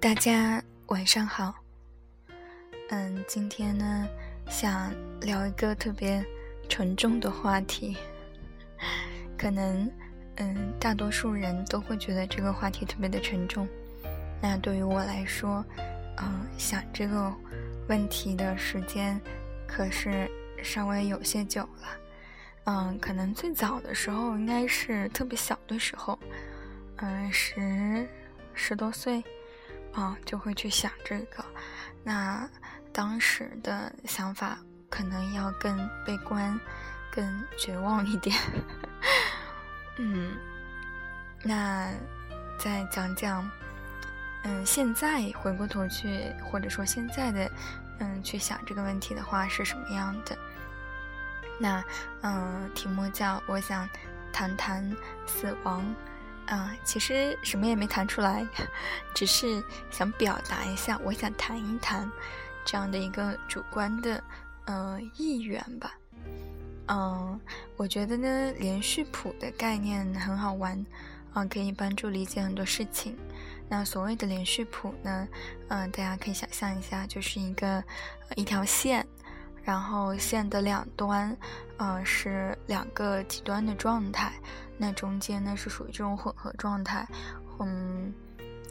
大家晚上好。嗯，今天呢，想聊一个特别沉重的话题。可能，嗯，大多数人都会觉得这个话题特别的沉重。那对于我来说，嗯，想这个问题的时间可是稍微有些久了。嗯，可能最早的时候应该是特别小的时候，嗯，十十多岁。啊，就会去想这个，那当时的想法可能要更悲观、更绝望一点。嗯，那再讲讲，嗯，现在回过头去，或者说现在的，嗯，去想这个问题的话是什么样的？那，嗯，题目叫我想谈谈死亡。啊，其实什么也没谈出来，只是想表达一下，我想谈一谈这样的一个主观的呃意愿吧。嗯，我觉得呢，连续谱的概念很好玩，啊，可以帮助理解很多事情。那所谓的连续谱呢，嗯，大家可以想象一下，就是一个一条线。然后线的两端，呃，是两个极端的状态，那中间呢是属于这种混合状态，嗯，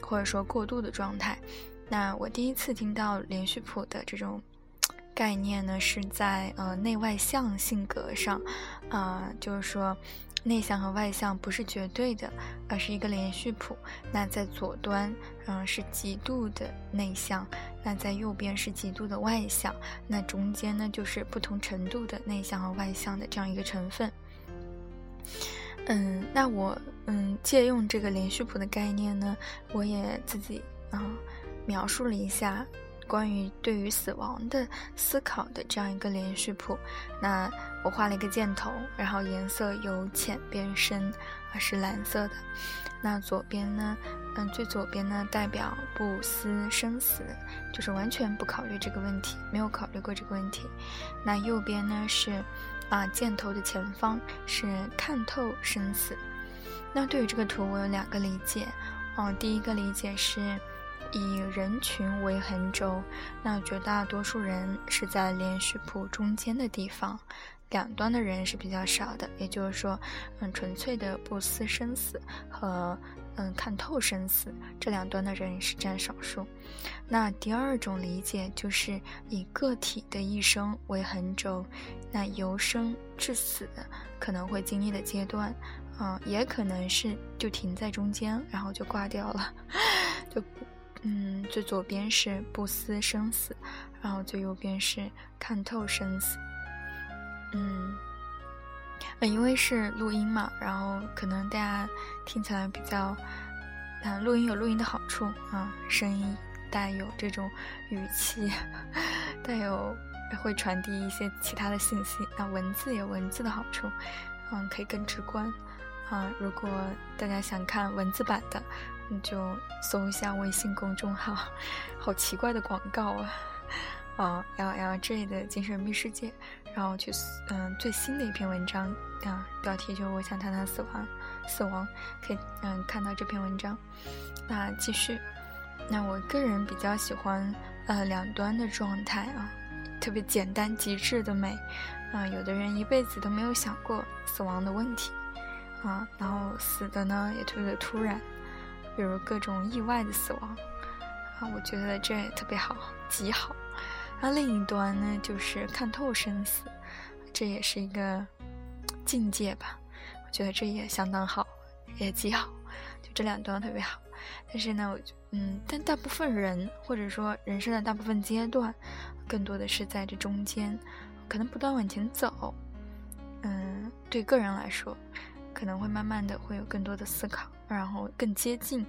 或者说过渡的状态。那我第一次听到连续谱的这种概念呢，是在呃内外向性格上，啊，就是说。内向和外向不是绝对的，而是一个连续谱。那在左端，嗯，是极度的内向；那在右边是极度的外向。那中间呢，就是不同程度的内向和外向的这样一个成分。嗯，那我嗯借用这个连续谱的概念呢，我也自己啊描述了一下。关于对于死亡的思考的这样一个连续谱，那我画了一个箭头，然后颜色由浅变深，啊是蓝色的。那左边呢，嗯，最左边呢代表不思生死，就是完全不考虑这个问题，没有考虑过这个问题。那右边呢是，啊箭头的前方是看透生死。那对于这个图，我有两个理解，哦，第一个理解是。以人群为横轴，那绝大多数人是在连续谱中间的地方，两端的人是比较少的。也就是说，嗯，纯粹的不思生死和嗯看透生死这两端的人是占少数。那第二种理解就是以个体的一生为横轴，那由生至死可能会经历的阶段，嗯，也可能是就停在中间，然后就挂掉了，就。嗯，最左边是不思生死，然后最右边是看透生死。嗯，呃，因为是录音嘛，然后可能大家听起来比较，嗯，录音有录音的好处啊，声音带有这种语气，带有会传递一些其他的信息。那文字有文字的好处，嗯，可以更直观。啊，如果大家想看文字版的。你就搜一下微信公众号，好奇怪的广告啊！啊，L L J 的精神病世界，然后去嗯最新的一篇文章啊，标题就是我想谈谈死亡，死亡可以嗯看到这篇文章。那继续，那我个人比较喜欢呃两端的状态啊，特别简单极致的美啊。有的人一辈子都没有想过死亡的问题啊，然后死的呢也特别的突然。比如各种意外的死亡，啊，我觉得这也特别好，极好。然后另一端呢，就是看透生死，这也是一个境界吧。我觉得这也相当好，也极好，就这两端特别好。但是呢，我嗯，但大部分人或者说人生的大部分阶段，更多的是在这中间，可能不断往前走。嗯，对个人来说。可能会慢慢的会有更多的思考，然后更接近，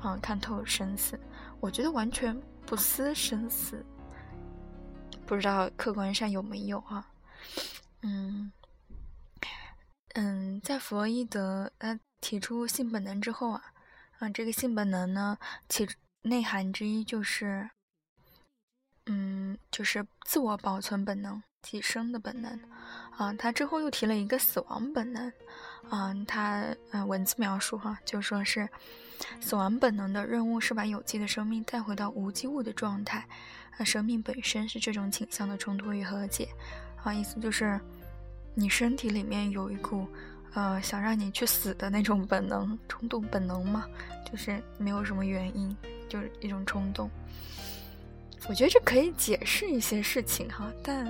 啊，看透生死。我觉得完全不思生死，不知道客观上有没有啊？嗯嗯，在弗洛伊德他提出性本能之后啊，啊，这个性本能呢，其内涵之一就是，嗯，就是自我保存本能即生的本能，啊，他之后又提了一个死亡本能，啊，他呃文字描述哈，就说是死亡本能的任务是把有机的生命带回到无机物的状态，啊，生命本身是这种倾向的冲突与和解，啊，意思就是你身体里面有一股。呃，想让你去死的那种本能、冲动本能嘛，就是没有什么原因，就是一种冲动。我觉得这可以解释一些事情哈，但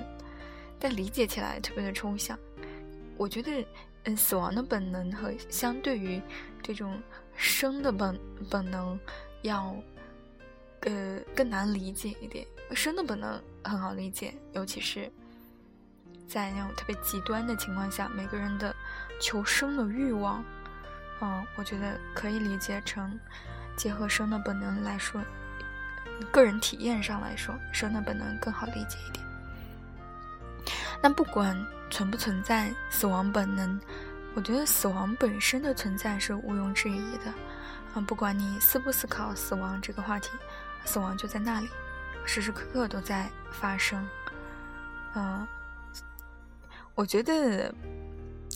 但理解起来特别的抽象。我觉得，嗯，死亡的本能和相对于这种生的本本能要，呃，更难理解一点。生的本能很好理解，尤其是。在那种特别极端的情况下，每个人的求生的欲望，嗯，我觉得可以理解成结合生的本能来说，个人体验上来说，生的本能更好理解一点。那不管存不存在死亡本能，我觉得死亡本身的存在是毋庸置疑的。啊，不管你思不思考死亡这个话题，死亡就在那里，时时刻刻都在发生。嗯。我觉得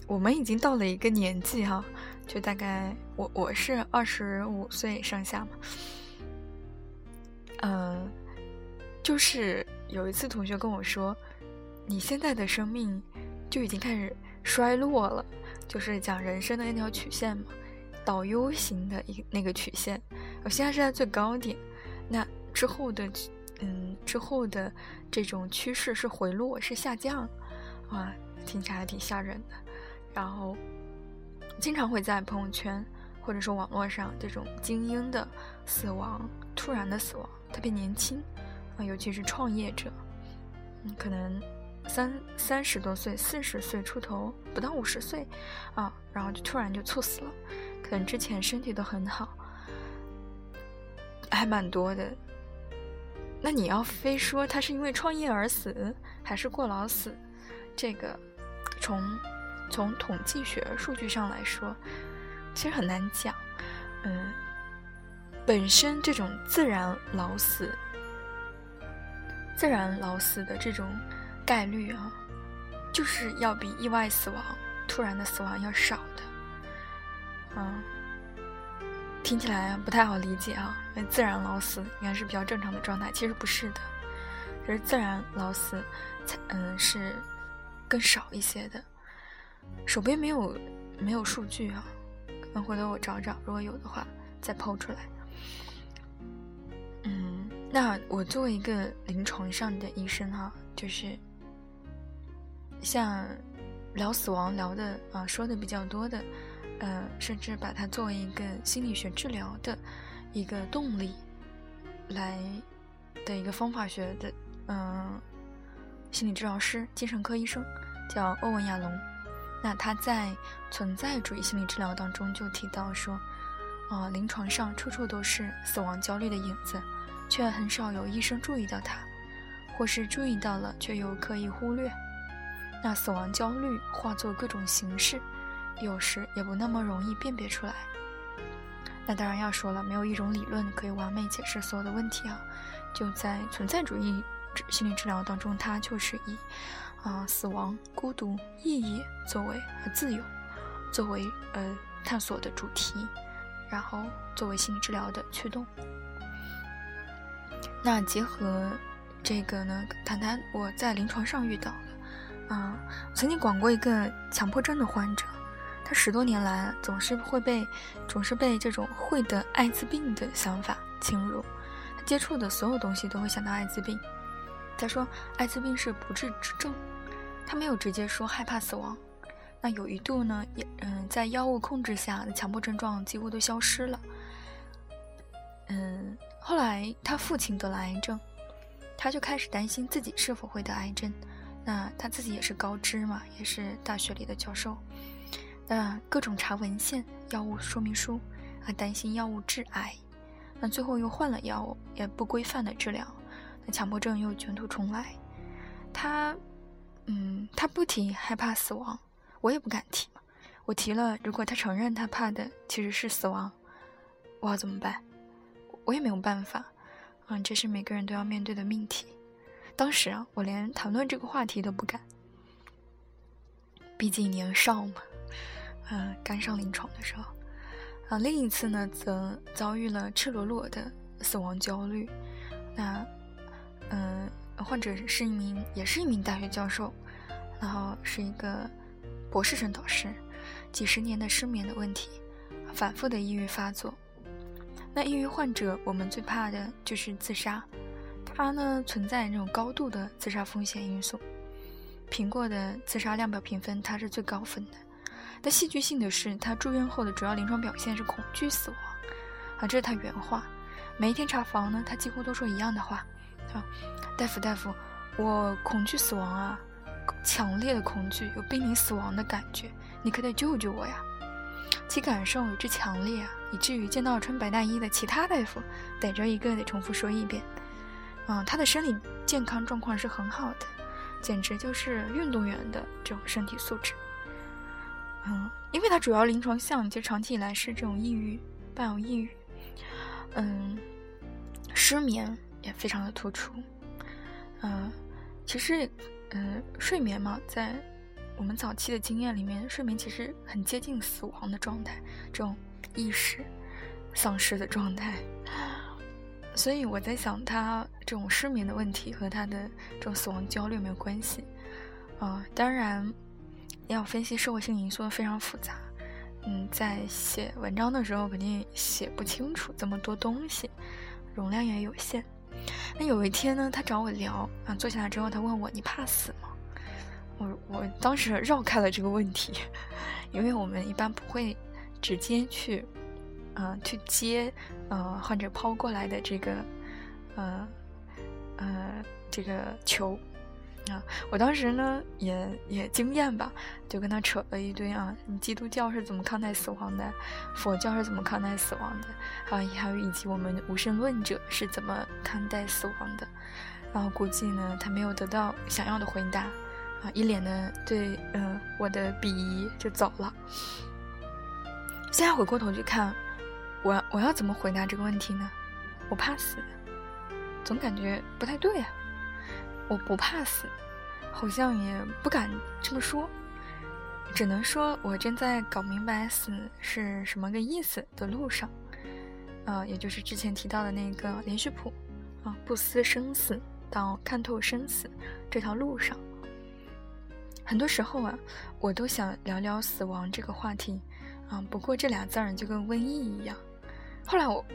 我们已经到了一个年纪哈，就大概我我是二十五岁上下嘛，嗯，就是有一次同学跟我说，你现在的生命就已经开始衰落了，就是讲人生的那条曲线嘛，倒 U 型的一那个曲线，我现在是在最高点，那之后的嗯之后的这种趋势是回落是下降啊。听起来挺吓人的，然后经常会在朋友圈或者说网络上这种精英的死亡，突然的死亡，特别年轻啊，尤其是创业者，嗯，可能三三十多岁、四十岁出头，不到五十岁啊，然后就突然就猝死了，可能之前身体都很好，还蛮多的。那你要非说他是因为创业而死，还是过劳死，这个？从从统计学数据上来说，其实很难讲。嗯，本身这种自然老死、自然老死的这种概率啊，就是要比意外死亡、突然的死亡要少的。嗯，听起来不太好理解啊。自然老死应该是比较正常的状态，其实不是的。就是自然老死，才嗯是。更少一些的，手边没有没有数据啊，能回头我找找，如果有的话再抛出来。嗯，那我作为一个临床上的医生哈，就是像聊死亡聊的啊说的比较多的，呃，甚至把它作为一个心理学治疗的一个动力来的一个方法学的，嗯。心理治疗师、精神科医生叫欧文·亚龙。那他在存在主义心理治疗当中就提到说，啊，临床上处处都是死亡焦虑的影子，却很少有医生注意到它，或是注意到了却又刻意忽略。那死亡焦虑化作各种形式，有时也不那么容易辨别出来。那当然要说了，没有一种理论可以完美解释所有的问题啊，就在存在主义。心理治疗当中，它就是以啊死亡、孤独、意义作为和自由作为呃探索的主题，然后作为心理治疗的驱动。那结合这个呢，谈谈我在临床上遇到啊，曾经管过一个强迫症的患者，他十多年来总是会被总是被这种会得艾滋病的想法侵入，他接触的所有东西都会想到艾滋病。他说：“艾滋病是不治之症。”他没有直接说害怕死亡。那有一度呢，也嗯，在药物控制下的，强迫症状几乎都消失了。嗯，后来他父亲得了癌症，他就开始担心自己是否会得癌症。那他自己也是高知嘛，也是大学里的教授。那各种查文献、药物说明书，还担心药物致癌。那最后又换了药物，也不规范的治疗。那强迫症又卷土重来，他，嗯，他不提害怕死亡，我也不敢提嘛。我提了，如果他承认他怕的其实是死亡，我要怎么办？我也没有办法。嗯，这是每个人都要面对的命题。当时啊，我连谈论这个话题都不敢，毕竟年少嘛。嗯，刚上临床的时候，啊，另一次呢，则遭遇了赤裸裸的死亡焦虑。那，嗯，患者是一名，也是一名大学教授，然后是一个博士生导师，几十年的失眠的问题，反复的抑郁发作。那抑郁患者，我们最怕的就是自杀，它呢存在那种高度的自杀风险因素。苹果的自杀量表评分，它是最高分的。但戏剧性的是，他住院后的主要临床表现是恐惧死亡，啊，这是他原话。每一天查房呢，他几乎都说一样的话，啊，大夫大夫，我恐惧死亡啊，强烈的恐惧，有濒临死亡的感觉，你可得救救我呀！其感受之强烈啊，以至于见到穿白大衣的其他大夫，逮着一个得重复说一遍。嗯，他的生理健康状况是很好的，简直就是运动员的这种身体素质。嗯，因为他主要临床项就长期以来是这种抑郁，伴有抑郁。嗯，失眠也非常的突出。嗯，其实，嗯，睡眠嘛，在。我们早期的经验里面，睡眠其实很接近死亡的状态，这种意识丧失的状态。所以我在想，他这种失眠的问题和他的这种死亡焦虑没有关系？啊，当然要分析社会性因素非常复杂。嗯，在写文章的时候肯定写不清楚这么多东西，容量也有限。那有一天呢，他找我聊啊，坐下来之后，他问我：“你怕死吗？”我我当时绕开了这个问题，因为我们一般不会直接去，啊，去接，呃，患者抛过来的这个，呃，呃，这个球，啊，我当时呢也也经验吧，就跟他扯了一堆啊，你基督教是怎么看待死亡的，佛教是怎么看待死亡的，啊，还有以及我们无神论者是怎么看待死亡的，然后估计呢他没有得到想要的回答。啊，一脸的对，嗯，我的鄙夷就走了。现在回过头去看，我我要怎么回答这个问题呢？我怕死，总感觉不太对啊。我不怕死，好像也不敢这么说，只能说我正在搞明白死是什么个意思的路上。啊，也就是之前提到的那个连续谱，啊，不思生死到看透生死这条路上。很多时候啊，我都想聊聊死亡这个话题，啊，不过这俩字儿就跟瘟疫一样。后来我，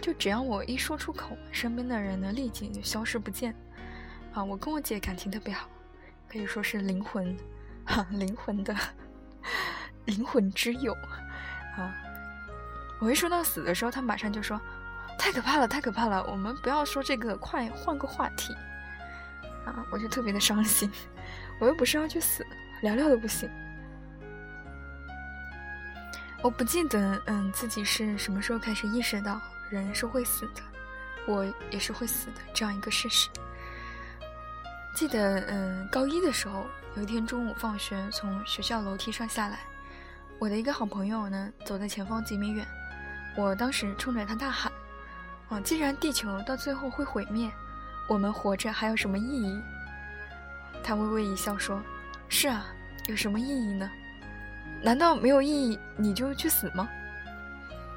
就只要我一说出口，身边的人呢立即就消失不见。啊，我跟我姐感情特别好，可以说是灵魂，哈，灵魂的灵魂之友。啊，我一说到死的时候，她马上就说：“太可怕了，太可怕了，我们不要说这个，快换个话题。”啊，我就特别的伤心。我又不是要去死，聊聊都不行。我不记得，嗯，自己是什么时候开始意识到人是会死的，我也是会死的这样一个事实。记得，嗯，高一的时候，有一天中午放学从学校楼梯上下来，我的一个好朋友呢走在前方几米远，我当时冲着他大喊：“啊，既然地球到最后会毁灭，我们活着还有什么意义？”他微微一笑说：“是啊，有什么意义呢？难道没有意义你就去死吗？”（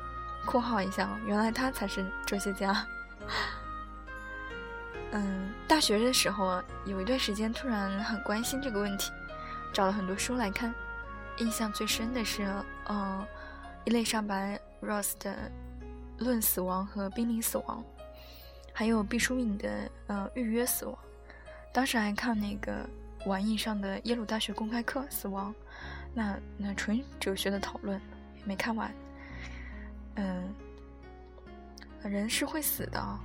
括号一下，原来他才是哲学家。）嗯，大学的时候啊，有一段时间突然很关心这个问题，找了很多书来看。印象最深的是，嗯，伊丽莎白·罗斯的《论死亡和濒临死亡》，还有毕淑敏的《呃预约死亡》。当时还看那个网易上的耶鲁大学公开课《死亡》，那那纯哲学的讨论也没看完。嗯，人是会死的啊，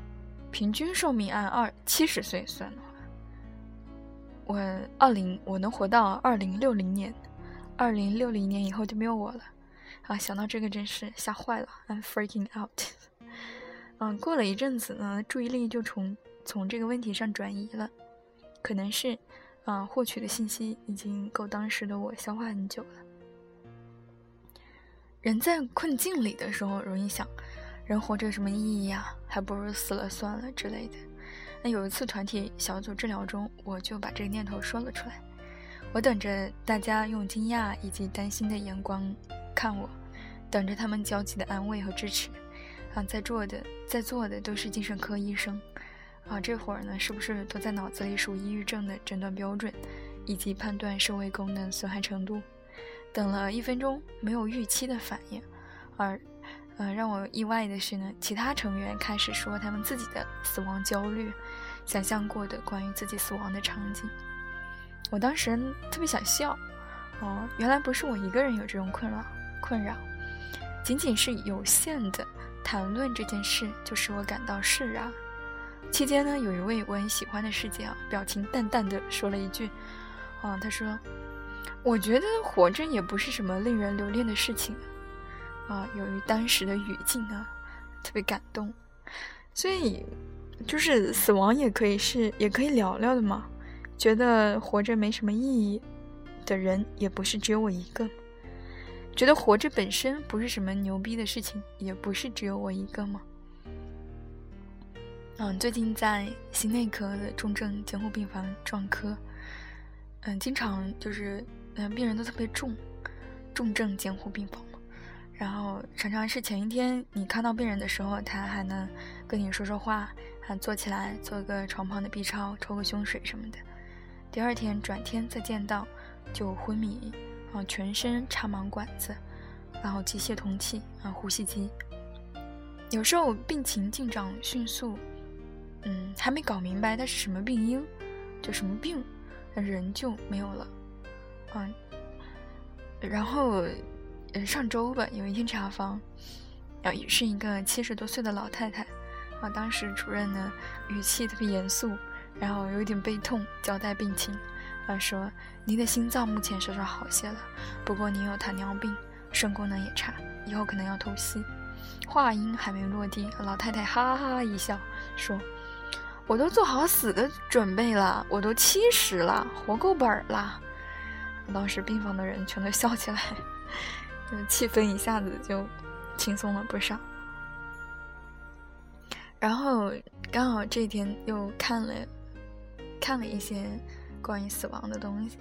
平均寿命按二七十岁算的话，我二零我能活到二零六零年，二零六零年以后就没有我了。啊，想到这个真是吓坏了，I'm freaking out。嗯，过了一阵子呢，注意力就从从这个问题上转移了。可能是，啊，获取的信息已经够当时的我消化很久了。人在困境里的时候，容易想，人活着有什么意义呀？还不如死了算了之类的。那有一次团体小组治疗中，我就把这个念头说了出来。我等着大家用惊讶以及担心的眼光看我，等着他们焦急的安慰和支持。啊，在座的在座的都是精神科医生。啊，这会儿呢，是不是都在脑子里数抑郁症的诊断标准，以及判断社会功能损害程度？等了一分钟，没有预期的反应，而，呃，让我意外的是呢，其他成员开始说他们自己的死亡焦虑，想象过的关于自己死亡的场景。我当时特别想笑，哦，原来不是我一个人有这种困扰，困扰，仅仅是有限的谈论这件事，就使我感到释然。期间呢，有一位我很喜欢的师姐啊，表情淡淡的说了一句：“啊，她说，我觉得活着也不是什么令人留恋的事情，啊，由于当时的语境啊，特别感动，所以就是死亡也可以是也可以聊聊的嘛。觉得活着没什么意义的人，也不是只有我一个；觉得活着本身不是什么牛逼的事情，也不是只有我一个吗。”嗯，最近在心内科的重症监护病房撞科，嗯，经常就是嗯，病人都特别重，重症监护病房嘛，然后常常是前一天你看到病人的时候，他还能跟你说说话，还坐起来做个床旁的 B 超，抽个胸水什么的，第二天转天再见到就昏迷，啊，全身插满管子，然后机械通气啊，呼吸机，有时候病情进展迅速。嗯，还没搞明白他是什么病因，就什么病，人就没有了。嗯，然后，上周吧，有一天查房，啊，也是一个七十多岁的老太太，啊，当时主任呢语气特别严肃，然后有点悲痛，交代病情，啊，说您的心脏目前稍稍好些了，不过您有糖尿病，肾功能也差，以后可能要透析。话音还没落地，老太太哈哈一笑，说。我都做好死的准备了，我都七十了，活够本儿了。当时病房的人全都笑起来，气氛一下子就轻松了不少。然后刚好这一天又看了看了一些关于死亡的东西，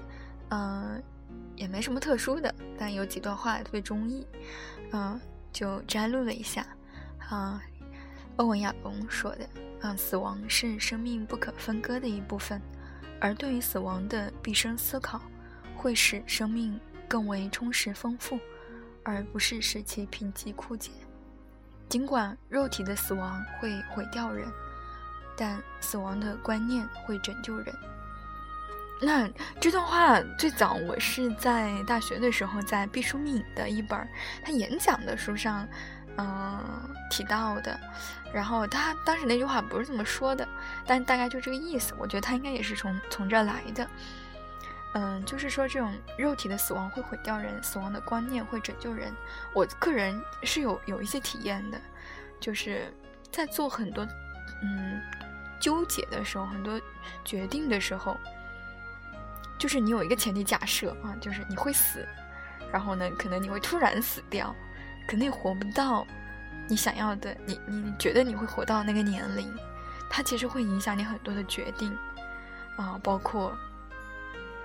嗯，也没什么特殊的，但有几段话特别中意，嗯，就摘录了一下。啊，欧文亚龙说的。啊，死亡是生命不可分割的一部分，而对于死亡的毕生思考，会使生命更为充实丰富，而不是使其贫瘠枯竭。尽管肉体的死亡会毁掉人，但死亡的观念会拯救人。那这段话最早我是在大学的时候，在毕淑敏的一本他演讲的书上。嗯，提到的，然后他当时那句话不是这么说的，但大概就这个意思。我觉得他应该也是从从这来的。嗯，就是说这种肉体的死亡会毁掉人，死亡的观念会拯救人。我个人是有有一些体验的，就是在做很多嗯纠结的时候，很多决定的时候，就是你有一个前提假设啊，就是你会死，然后呢，可能你会突然死掉。肯定活不到你想要的，你你觉得你会活到那个年龄，它其实会影响你很多的决定啊，包括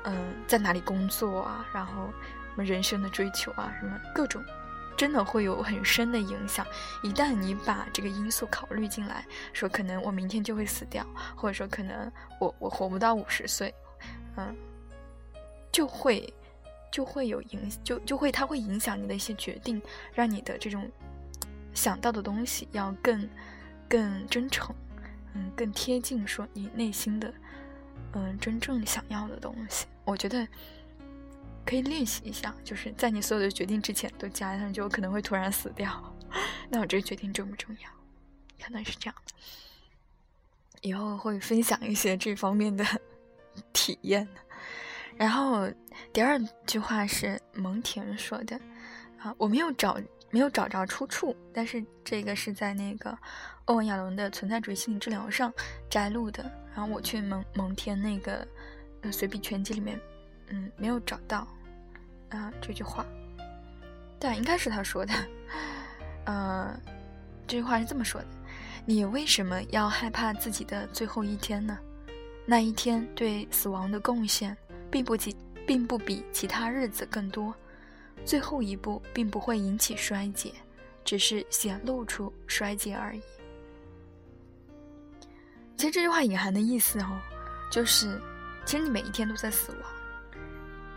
嗯在哪里工作啊，然后什么人生的追求啊，什么各种，真的会有很深的影响。一旦你把这个因素考虑进来，说可能我明天就会死掉，或者说可能我我活不到五十岁，嗯，就会。就会有影，就就会它会影响你的一些决定，让你的这种想到的东西要更更真诚，嗯，更贴近说你内心的嗯真正想要的东西。我觉得可以练习一下，就是在你所有的决定之前都加上，就可能会突然死掉。那我这个决定重不重要？可能是这样的。以后会分享一些这方面的 体验。然后第二句话是蒙恬说的，啊，我没有找没有找着出处，但是这个是在那个欧文亚龙的存在主义心理治疗上摘录的。然后我去蒙蒙恬那个呃随笔全集里面，嗯，没有找到啊这句话，但应该是他说的。呃，这句话是这么说的：你为什么要害怕自己的最后一天呢？那一天对死亡的贡献，并不及，并不比其他日子更多。最后一步并不会引起衰竭，只是显露出衰竭而已。其实这句话隐含的意思哦，就是，其实你每一天都在死亡。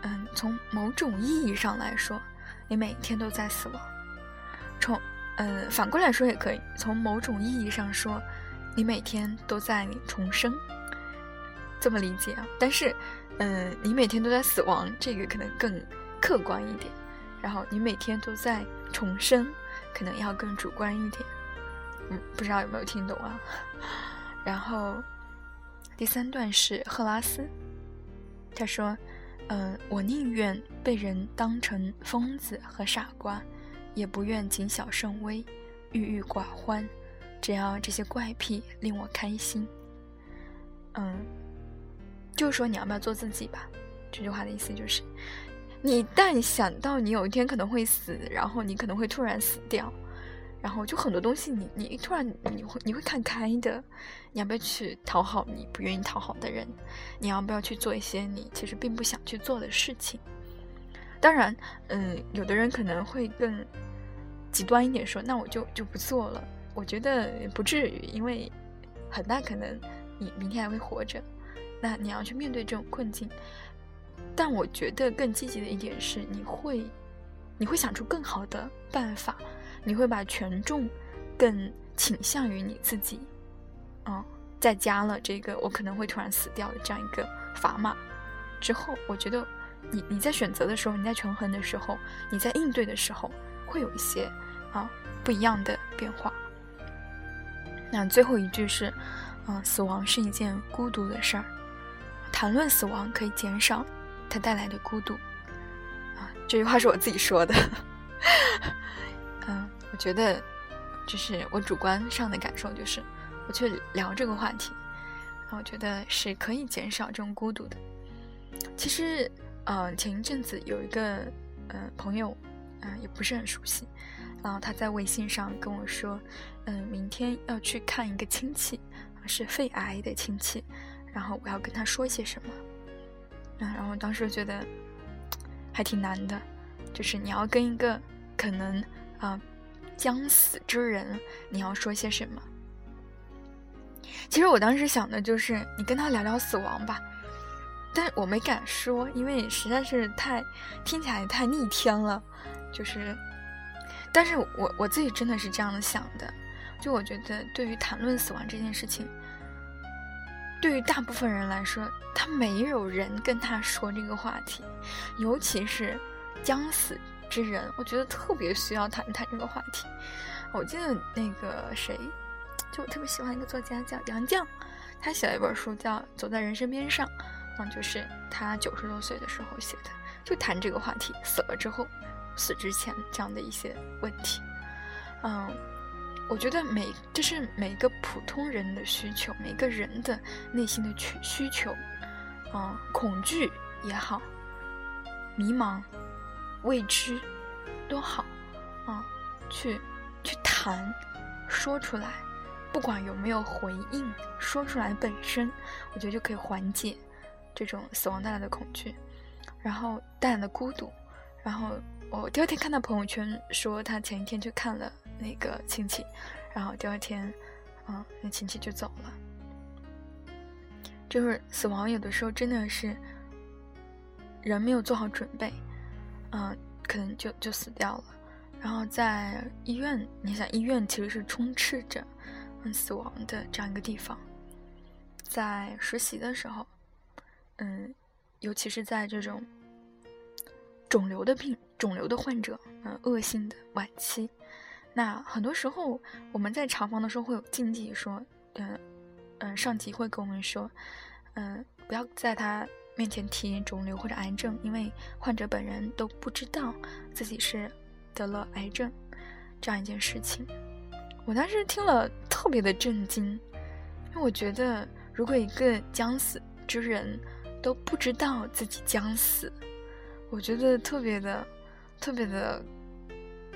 嗯，从某种意义上来说，你每一天都在死亡。从，嗯，反过来说也可以，从某种意义上说，你每天都在重生。这么理解啊？但是，嗯，你每天都在死亡，这个可能更客观一点。然后，你每天都在重生，可能要更主观一点。嗯，不知道有没有听懂啊？然后，第三段是赫拉斯，他说：“嗯，我宁愿被人当成疯子和傻瓜，也不愿谨小慎微、郁郁寡欢，只要这些怪癖令我开心。”嗯，就是说你要不要做自己吧？这句话的意思就是，你一旦想到你有一天可能会死，然后你可能会突然死掉。然后就很多东西，你你突然你会你会看开的，你要不要去讨好你不愿意讨好的人？你要不要去做一些你其实并不想去做的事情？当然，嗯，有的人可能会更极端一点说，那我就就不做了。我觉得不至于，因为很大可能你明天还会活着，那你要去面对这种困境。但我觉得更积极的一点是，你会你会想出更好的办法。你会把权重更倾向于你自己，嗯，再加了这个我可能会突然死掉的这样一个砝码之后，我觉得你你在选择的时候，你在权衡的时候，你在应对的时候，会有一些啊不一样的变化。那最后一句是，嗯，死亡是一件孤独的事儿，谈论死亡可以减少它带来的孤独。啊，这句话是我自己说的。嗯，我觉得，就是我主观上的感受，就是我去聊这个话题，我觉得是可以减少这种孤独的。其实，呃，前一阵子有一个呃朋友，嗯，也不是很熟悉，然后他在微信上跟我说，嗯，明天要去看一个亲戚，是肺癌的亲戚，然后我要跟他说些什么。嗯，然后当时觉得还挺难的，就是你要跟一个可能。啊，将死之人，你要说些什么？其实我当时想的就是，你跟他聊聊死亡吧，但我没敢说，因为实在是太听起来太逆天了。就是，但是我我自己真的是这样想的，就我觉得，对于谈论死亡这件事情，对于大部分人来说，他没有人跟他说这个话题，尤其是将死。之人，我觉得特别需要谈谈这个话题。我记得那个谁，就我特别喜欢一个作家叫杨绛，他写了一本书叫《走在人生边上》，嗯，就是他九十多岁的时候写的，就谈这个话题，死了之后，死之前这样的一些问题。嗯，我觉得每这是每个普通人的需求，每个人的内心的需需求，嗯，恐惧也好，迷茫。未知，多好，啊，去去谈，说出来，不管有没有回应，说出来本身，我觉得就可以缓解这种死亡带来的恐惧，然后带来的孤独。然后我第二天看到朋友圈说他前一天去看了那个亲戚，然后第二天，嗯，那亲戚就走了。就是死亡有的时候真的是人没有做好准备。嗯，可能就就死掉了。然后在医院，你想医院其实是充斥着嗯死亡的这样一个地方。在实习的时候，嗯，尤其是在这种肿瘤的病、肿瘤的患者，嗯，恶性的晚期，那很多时候我们在查房的时候会有禁忌，说，嗯嗯，上级会跟我们说，嗯，不要在他。面前提肿瘤或者癌症，因为患者本人都不知道自己是得了癌症这样一件事情。我当时听了特别的震惊，因为我觉得如果一个将死之人都不知道自己将死，我觉得特别的、特别的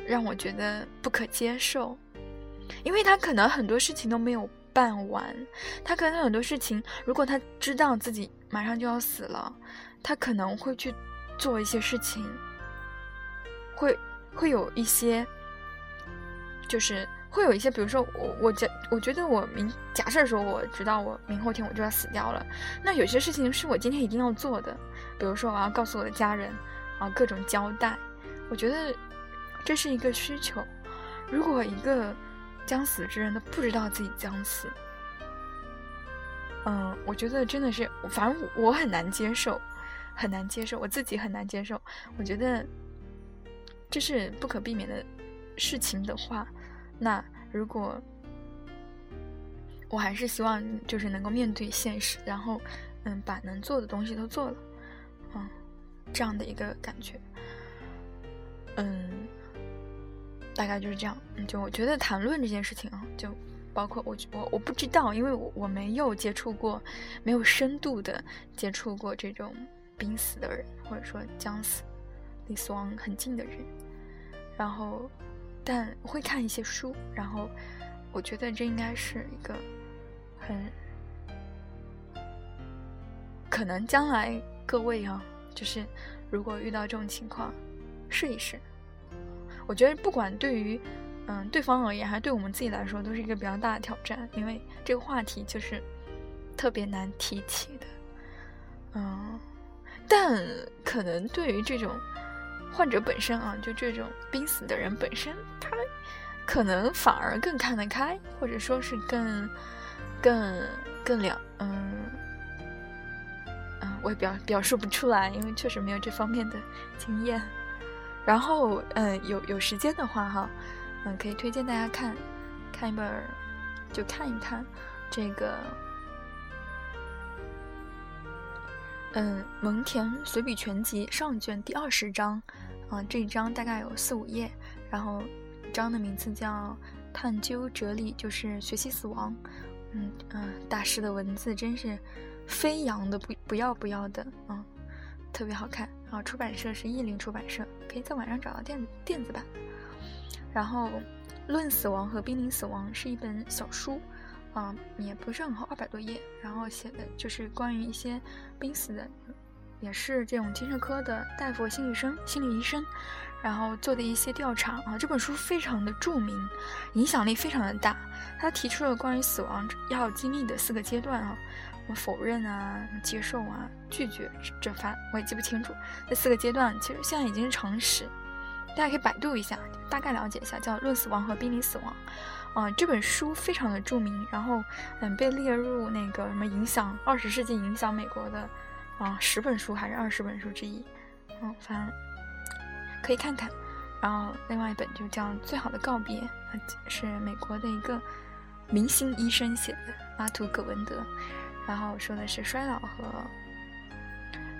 让我觉得不可接受。因为他可能很多事情都没有办完，他可能很多事情，如果他知道自己马上就要死了，他可能会去做一些事情，会会有一些，就是会有一些，比如说我我觉我觉得我明假设说我知道我明后天我就要死掉了，那有些事情是我今天一定要做的，比如说我要告诉我的家人，啊各种交代，我觉得这是一个需求，如果一个。将死之人都不知道自己将死，嗯，我觉得真的是，反正我很难接受，很难接受，我自己很难接受。我觉得这是不可避免的事情的话，那如果我还是希望就是能够面对现实，然后嗯，把能做的东西都做了，嗯，这样的一个感觉，嗯。大概就是这样，就我觉得谈论这件事情啊，就包括我我我不知道，因为我我没有接触过，没有深度的接触过这种濒死的人，或者说将死离死亡很近的人，然后但会看一些书，然后我觉得这应该是一个很可能将来各位啊，就是如果遇到这种情况，试一试。我觉得不管对于，嗯，对方而言，还是对我们自己来说，都是一个比较大的挑战，因为这个话题就是特别难提起的，嗯，但可能对于这种患者本身啊，就这种濒死的人本身，他可能反而更看得开，或者说是更更更了，嗯嗯，我也表表述不出来，因为确实没有这方面的经验。然后，嗯，有有时间的话，哈，嗯，可以推荐大家看，看一本，就看一看这个，嗯，《蒙恬随笔全集》上卷第二十章，啊，这一章大概有四五页，然后章的名字叫“探究哲理”，就是学习死亡，嗯嗯，大师的文字真是飞扬的不不要不要的，嗯。特别好看啊！出版社是译林出版社，可以在网上找到电子电子版。然后，《论死亡和濒临死亡》是一本小书，啊，也不是很厚，二百多页。然后写的就是关于一些濒死的，也是这种精神科的大夫、心理生、心理医生，然后做的一些调查啊。这本书非常的著名，影响力非常的大。他提出了关于死亡要经历的四个阶段啊。否认啊，接受啊，拒绝这番我也记不清楚。这四个阶段其实现在已经是常识，大家可以百度一下，大概了解一下，叫《论死亡和濒临死亡》。啊，这本书非常的著名，然后嗯被列入那个什么影响二十世纪影响美国的啊十本书还是二十本书之一。嗯，反正可以看看。然后另外一本就叫《最好的告别》，是美国的一个明星医生写的，阿图·葛文德。然后说的是衰老和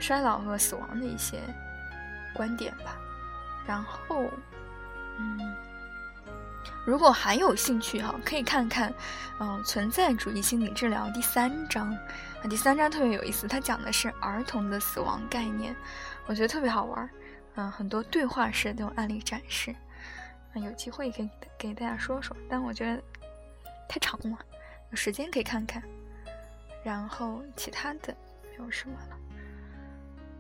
衰老和死亡的一些观点吧。然后，嗯，如果还有兴趣哈，可以看看，嗯，存在主义心理治疗第三章。啊，第三章特别有意思，它讲的是儿童的死亡概念，我觉得特别好玩。嗯，很多对话式的这种案例展示。嗯，有机会可以给大家说说，但我觉得太长了，有时间可以看看。然后其他的没有什么了，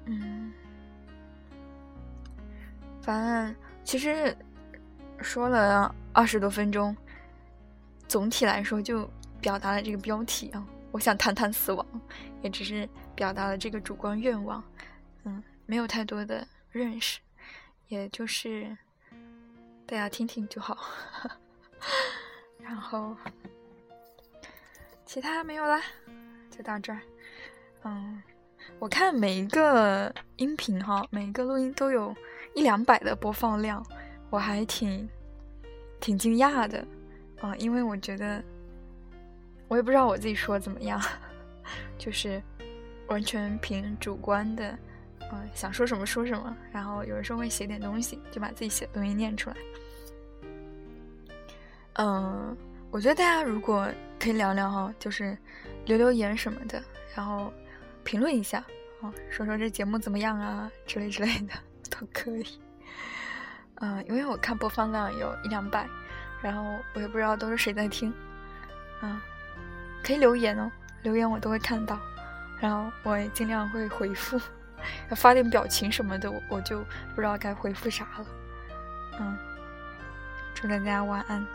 嗯，反正其实说了二十多分钟，总体来说就表达了这个标题啊。我想谈谈死亡，也只是表达了这个主观愿望，嗯，没有太多的认识，也就是大家听听就好。然后其他没有啦。就到这儿，嗯，我看每一个音频哈，每一个录音都有一两百的播放量，我还挺挺惊讶的，啊，因为我觉得我也不知道我自己说怎么样，就是完全凭主观的，嗯，想说什么说什么，然后有的时候会写点东西，就把自己写的东西念出来，嗯，我觉得大家如果可以聊聊哈，就是。留留言什么的，然后评论一下啊，说说这节目怎么样啊，之类之类的都可以。嗯，因为我看播放量有一两百，然后我也不知道都是谁在听，啊，可以留言哦，留言我都会看到，然后我也尽量会回复，发点表情什么的，我就不知道该回复啥了，嗯，祝大家晚安。